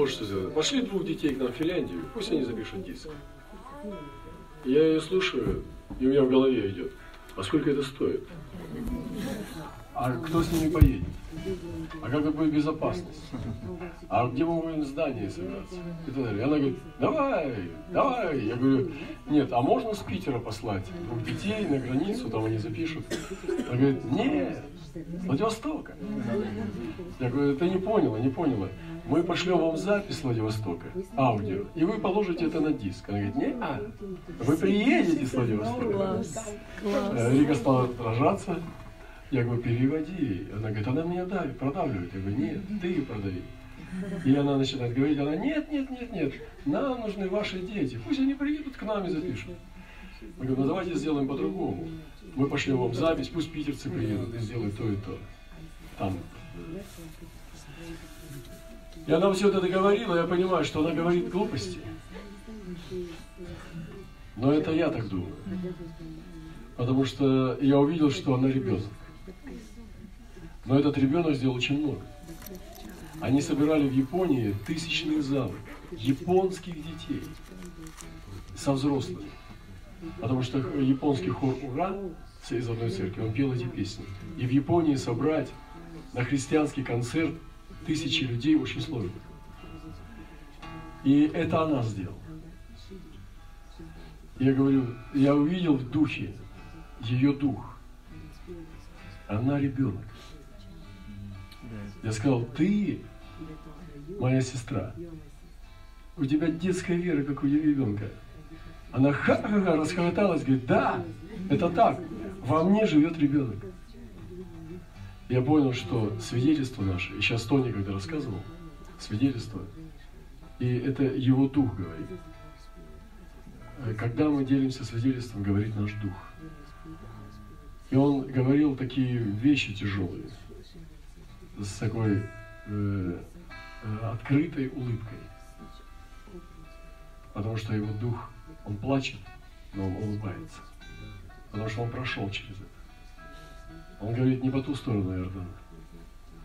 Вот что сделали. Пошли двух детей к нам в Финляндию, пусть они запишут диск. Я ее слушаю, и у меня в голове идет. А сколько это стоит? А кто с ними поедет? А как будет безопасность? А где мы будем здание собираться? И так далее. Она говорит, давай, давай. Я говорю, нет, а можно с Питера послать двух детей на границу, там они запишут? Она говорит, нет, Владивостока. Я говорю, ты не поняла, не поняла. Мы пошлем вам запись с Владивостока, аудио, и вы положите это на диск. Она говорит, нет, а, вы приедете с Владивостока. Класс, класс. Рика стала отражаться. Я говорю, переводи. Она говорит, она меня давит, продавливает. Я говорю, нет, ты продави. И она начинает говорить, она, нет, нет, нет, нет, нам нужны ваши дети, пусть они приедут к нам и запишут. Я говорю, ну давайте сделаем по-другому. Мы пошлем вам запись, пусть питерцы приедут и сделают то и то. Там. И она все это договорила, я понимаю, что она говорит глупости. Но это я так думаю. Потому что я увидел, что она ребенок. Но этот ребенок сделал очень много. Они собирали в Японии тысячные залы японских детей со взрослыми. Потому что японский хор «Ура» из одной церкви, он пел эти песни. И в Японии собрать на христианский концерт тысячи людей очень сложно. И это она сделала. Я говорю, я увидел в духе ее дух. Она ребенок. Я сказал, ты моя сестра. У тебя детская вера, как у ребенка. Она ха-ха-ха расхохоталась, говорит, да, это так. Во мне живет ребенок. Я понял, что свидетельство наше, и сейчас Тони, когда рассказывал, свидетельство, и это его дух говорит. Когда мы делимся свидетельством, говорит наш дух. И он говорил такие вещи тяжелые, с такой э, э, открытой улыбкой. Потому что его дух, он плачет, но он улыбается. Потому что он прошел через это. Он говорит не по ту сторону Иордана,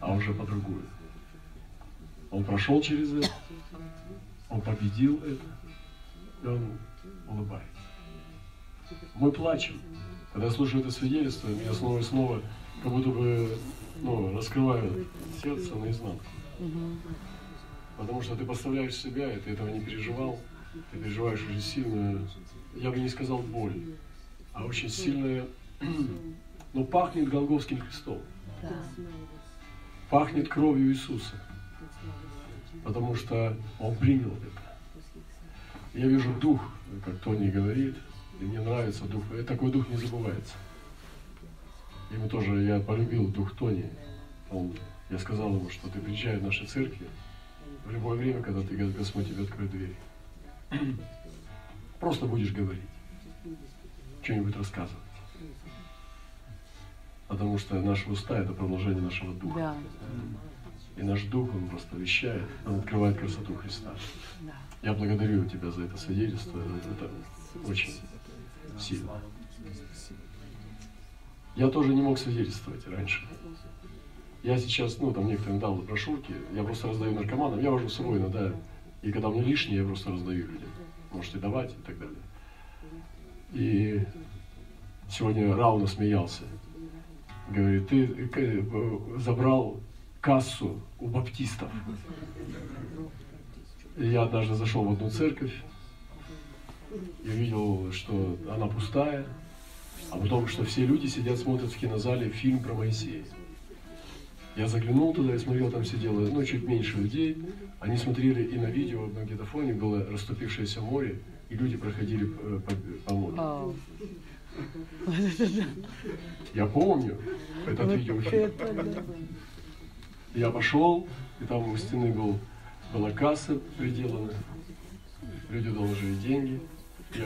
а уже по другую. Он прошел через это, он победил это, и он улыбается. Мы плачем. Когда я слушаю это свидетельство, меня снова и снова как будто бы ну, раскрываю сердце наизнанку. Потому что ты поставляешь себя, и ты этого не переживал, ты переживаешь очень сильную, я бы не сказал боль, а очень сильное, ну, пахнет Голговским крестом. Да. Пахнет кровью Иисуса. Потому что Он принял это. Я вижу дух, как Тони говорит, и мне нравится дух. И такой дух не забывается. Ему тоже, я полюбил дух Тони. Он, я сказал ему, что ты приезжай в наши церкви в любое время, когда ты, Господь тебе откроет дверь. Просто будешь говорить, что-нибудь рассказывать. Потому что наши уста – это продолжение нашего духа. Да. И наш дух, он просто вещает, он открывает красоту Христа. Да. Я благодарю тебя за это свидетельство. Это очень сильно. Я тоже не мог свидетельствовать раньше. Я сейчас, ну, там некоторым дал брошюрки, я просто раздаю наркоманам, я вожу с собой иногда, и когда мне лишнее, я просто раздаю людям. Можете давать и так далее. И сегодня Рауна смеялся. Говорит, ты э, забрал кассу у баптистов. И я однажды зашел в одну церковь и увидел, что она пустая, а потом, что все люди сидят, смотрят в кинозале фильм про Моисея. Я заглянул туда и смотрел, там сидело, ну, чуть меньше людей. Они смотрели и на видео, на магнитофоне было расступившееся море, и люди проходили э, по, по морю. Я помню этот Вот видеофильм. это. Я пошел, и там у стены был, была касса приделана. Люди доложили деньги. Я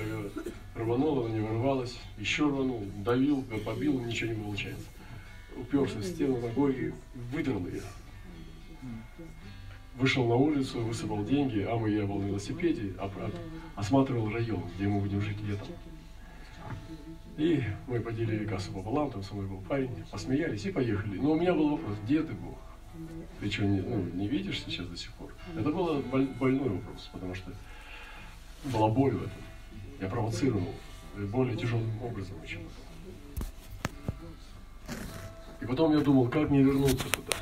рванул, она не вырвалась. Еще рванул, давил, побил, ничего не получается. Уперся в стену ногой и выдрал ее. Вышел на улицу, высыпал деньги, а мы, я был на велосипеде, а- осматривал район, где мы будем жить летом. И мы поделили кассу пополам, там со мной был парень, посмеялись и поехали. Но у меня был вопрос, где ты, Бог? Ты что, не, ну, не видишь сейчас до сих пор? Это был больной вопрос, потому что была боль в этом. Я провоцировал более тяжелым образом чем И потом я думал, как мне вернуться туда.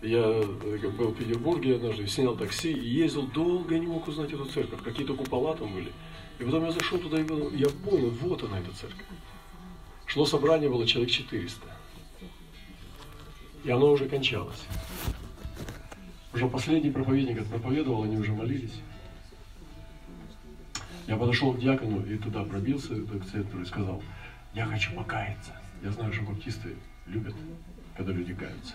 Я э, был в Петербурге однажды, снял такси и ездил долго, я не мог узнать эту церковь. Какие-то купола там были. И потом я зашел туда и я понял, вот она, эта церковь. Шло собрание, было человек 400. И оно уже кончалось. Уже последний проповедник проповедовал, они уже молились. Я подошел к диакону и туда пробился к центру и сказал, я хочу покаяться. Я знаю, что баптисты любят, когда люди каются.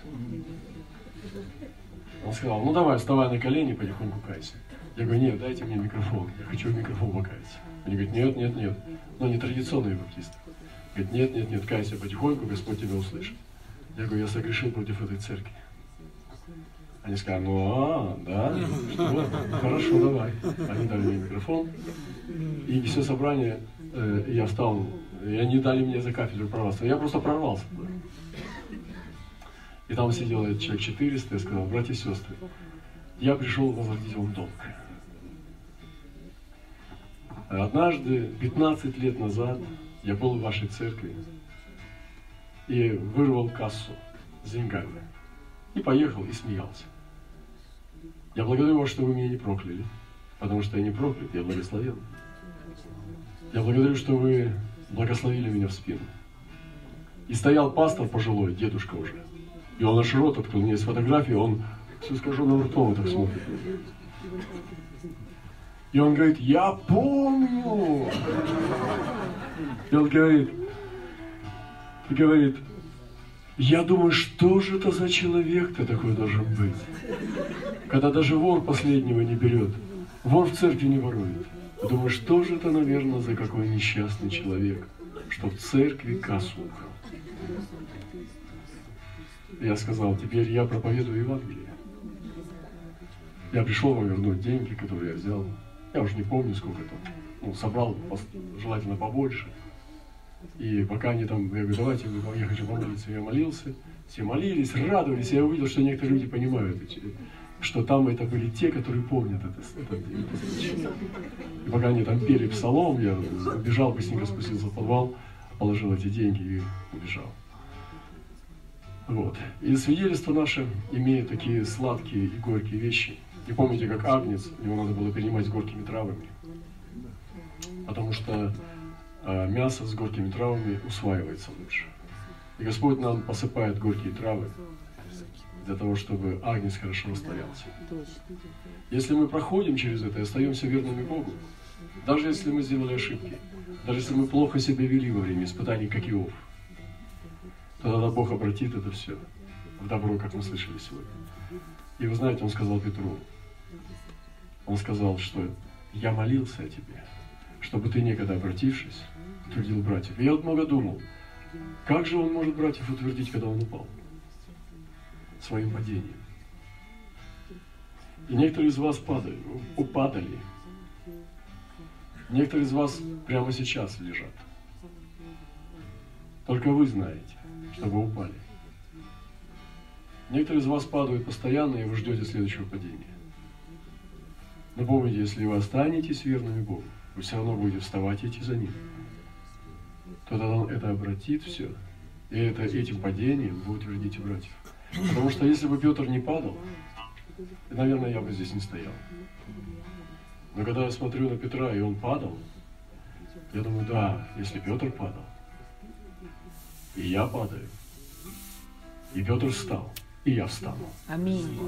Он сказал, ну давай, вставай на колени, потихоньку кайся. Я говорю, нет, дайте мне микрофон, я хочу в микрофон покаяться. Они говорят, нет, нет, нет. Но не традиционные баптисты. Говорит, нет, нет, нет, кайся потихоньку, Господь тебя услышит. Я говорю, я согрешил против этой церкви. Они сказали, ну а, да, что, хорошо, давай. Они дали мне микрофон. И все собрание, э, я встал, и они дали мне за кафедру прорваться. Я просто прорвался. И там сидел человек 400, я сказал, братья и сестры, я пришел возвратить вам долг. Однажды, 15 лет назад, я был в вашей церкви и вырвал кассу с деньгами. И поехал и смеялся. Я благодарю вас, что вы меня не прокляли, потому что я не проклят, я благословен. Я благодарю, что вы благословили меня в спину. И стоял пастор пожилой, дедушка уже. И он аж рот открыл, у меня есть фотографии, он скажу на ртом так смотрит. И он говорит, я помню. И он говорит, говорит, я думаю, что же это за человек-то такой должен быть? Когда даже вор последнего не берет, вор в церкви не ворует. Думаю, что же это, наверное, за какой несчастный человек, что в церкви кассу украл. Я сказал, теперь я проповедую Евангелие. Я пришел вам вернуть деньги, которые я взял. Я уже не помню, сколько там. Ну, собрал желательно побольше. И пока они там, я говорю, давайте, я хочу помолиться. Я молился, все молились, радовались. Я увидел, что некоторые люди понимают, что там это были те, которые помнят это, это, это И пока они там пели псалом, я убежал, быстренько спустился в подвал, положил эти деньги и убежал. Вот. И свидетельство наше имеет такие сладкие и горькие вещи. И помните, как агнец, его надо было принимать с горькими травами. Потому что э, мясо с горькими травами усваивается лучше. И Господь нам посыпает горькие травы для того, чтобы агнец хорошо растворялся. Если мы проходим через это и остаемся верными Богу, даже если мы сделали ошибки, даже если мы плохо себя вели во время испытаний, как Иов, тогда Бог обратит это все в добро, как мы слышали сегодня. И вы знаете, он сказал Петру, он сказал, что я молился о тебе, чтобы ты некогда обратившись, трудил братьев. И я вот много думал, как же он может братьев утвердить, когда он упал? Своим падением. И некоторые из вас падали, упадали. Некоторые из вас прямо сейчас лежат. Только вы знаете, что вы упали. Некоторые из вас падают постоянно, и вы ждете следующего падения. Но помните, если вы останетесь верными Богу, вы все равно будете вставать и идти за Ним. Тогда Он это обратит все, и это, этим падением вы утвердите братьев. Потому что если бы Петр не падал, наверное, я бы здесь не стоял. Но когда я смотрю на Петра, и он падал, я думаю, да, если Петр падал, и я падаю, и Петр встал, и я встану. Аминь.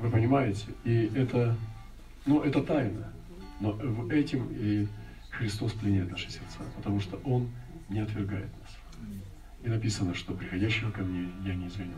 Вы понимаете? И это, ну, это тайна. Но в этим и Христос пленяет наши сердца, потому что Он не отвергает нас. И написано, что приходящего ко мне я не изгоню.